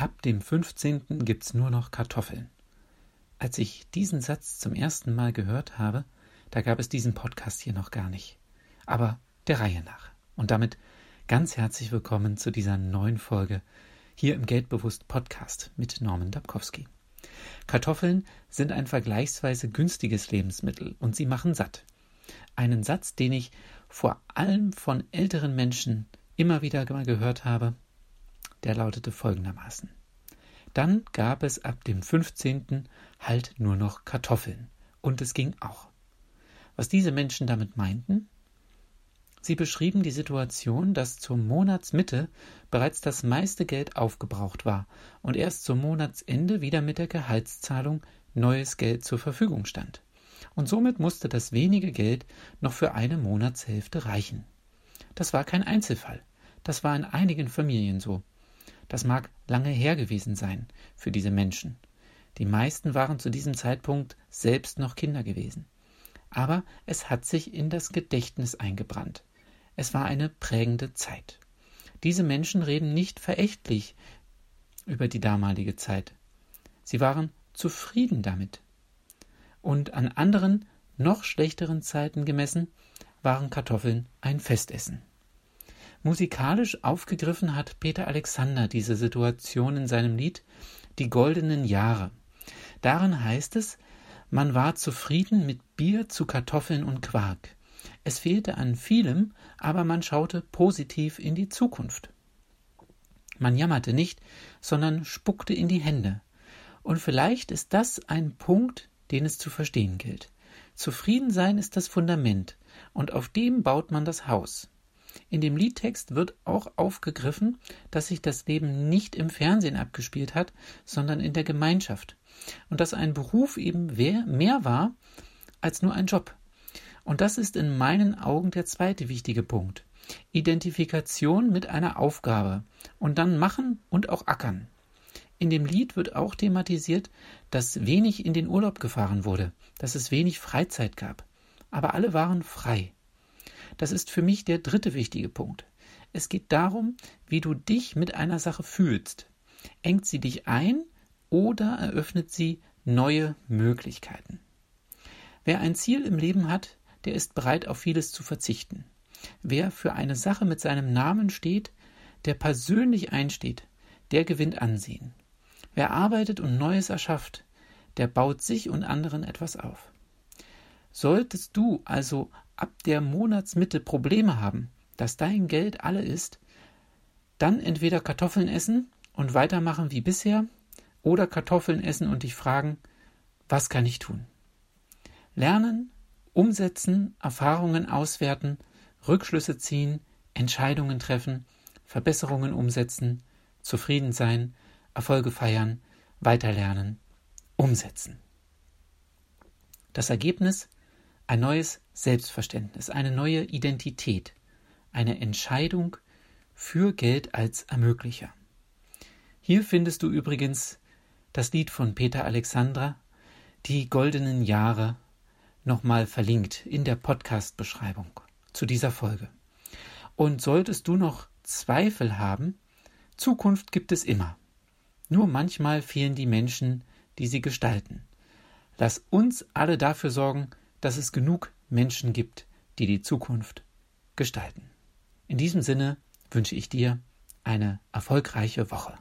Ab dem 15. gibt's nur noch Kartoffeln. Als ich diesen Satz zum ersten Mal gehört habe, da gab es diesen Podcast hier noch gar nicht. Aber der Reihe nach. Und damit ganz herzlich willkommen zu dieser neuen Folge hier im Geldbewusst Podcast mit Norman Dabkowski. Kartoffeln sind ein vergleichsweise günstiges Lebensmittel und sie machen satt. Einen Satz, den ich vor allem von älteren Menschen immer wieder gehört habe, der lautete folgendermaßen. Dann gab es ab dem 15. halt nur noch Kartoffeln. Und es ging auch. Was diese Menschen damit meinten? Sie beschrieben die Situation, dass zur Monatsmitte bereits das meiste Geld aufgebraucht war und erst zum Monatsende wieder mit der Gehaltszahlung neues Geld zur Verfügung stand. Und somit musste das wenige Geld noch für eine Monatshälfte reichen. Das war kein Einzelfall. Das war in einigen Familien so. Das mag lange her gewesen sein für diese Menschen. Die meisten waren zu diesem Zeitpunkt selbst noch Kinder gewesen. Aber es hat sich in das Gedächtnis eingebrannt. Es war eine prägende Zeit. Diese Menschen reden nicht verächtlich über die damalige Zeit. Sie waren zufrieden damit. Und an anderen, noch schlechteren Zeiten gemessen, waren Kartoffeln ein Festessen. Musikalisch aufgegriffen hat Peter Alexander diese Situation in seinem Lied Die goldenen Jahre. Darin heißt es, man war zufrieden mit Bier zu Kartoffeln und Quark. Es fehlte an vielem, aber man schaute positiv in die Zukunft. Man jammerte nicht, sondern spuckte in die Hände. Und vielleicht ist das ein Punkt, den es zu verstehen gilt. Zufriedensein ist das Fundament, und auf dem baut man das Haus. In dem Liedtext wird auch aufgegriffen, dass sich das Leben nicht im Fernsehen abgespielt hat, sondern in der Gemeinschaft. Und dass ein Beruf eben mehr war als nur ein Job. Und das ist in meinen Augen der zweite wichtige Punkt. Identifikation mit einer Aufgabe und dann machen und auch ackern. In dem Lied wird auch thematisiert, dass wenig in den Urlaub gefahren wurde, dass es wenig Freizeit gab. Aber alle waren frei. Das ist für mich der dritte wichtige Punkt. Es geht darum, wie du dich mit einer Sache fühlst. Engt sie dich ein oder eröffnet sie neue Möglichkeiten? Wer ein Ziel im Leben hat, der ist bereit, auf vieles zu verzichten. Wer für eine Sache mit seinem Namen steht, der persönlich einsteht, der gewinnt Ansehen. Wer arbeitet und Neues erschafft, der baut sich und anderen etwas auf. Solltest du also ab der Monatsmitte Probleme haben, dass dein Geld alle ist, dann entweder Kartoffeln essen und weitermachen wie bisher oder Kartoffeln essen und dich fragen, was kann ich tun? Lernen, umsetzen, Erfahrungen auswerten, Rückschlüsse ziehen, Entscheidungen treffen, Verbesserungen umsetzen, zufrieden sein, Erfolge feiern, weiterlernen, umsetzen. Das Ergebnis ein neues Selbstverständnis, eine neue Identität, eine Entscheidung für Geld als Ermöglicher. Hier findest du übrigens das Lied von Peter Alexandra, Die goldenen Jahre, nochmal verlinkt in der Podcast-Beschreibung zu dieser Folge. Und solltest du noch Zweifel haben, Zukunft gibt es immer. Nur manchmal fehlen die Menschen, die sie gestalten. Lass uns alle dafür sorgen, dass es genug Menschen gibt, die die Zukunft gestalten. In diesem Sinne wünsche ich dir eine erfolgreiche Woche.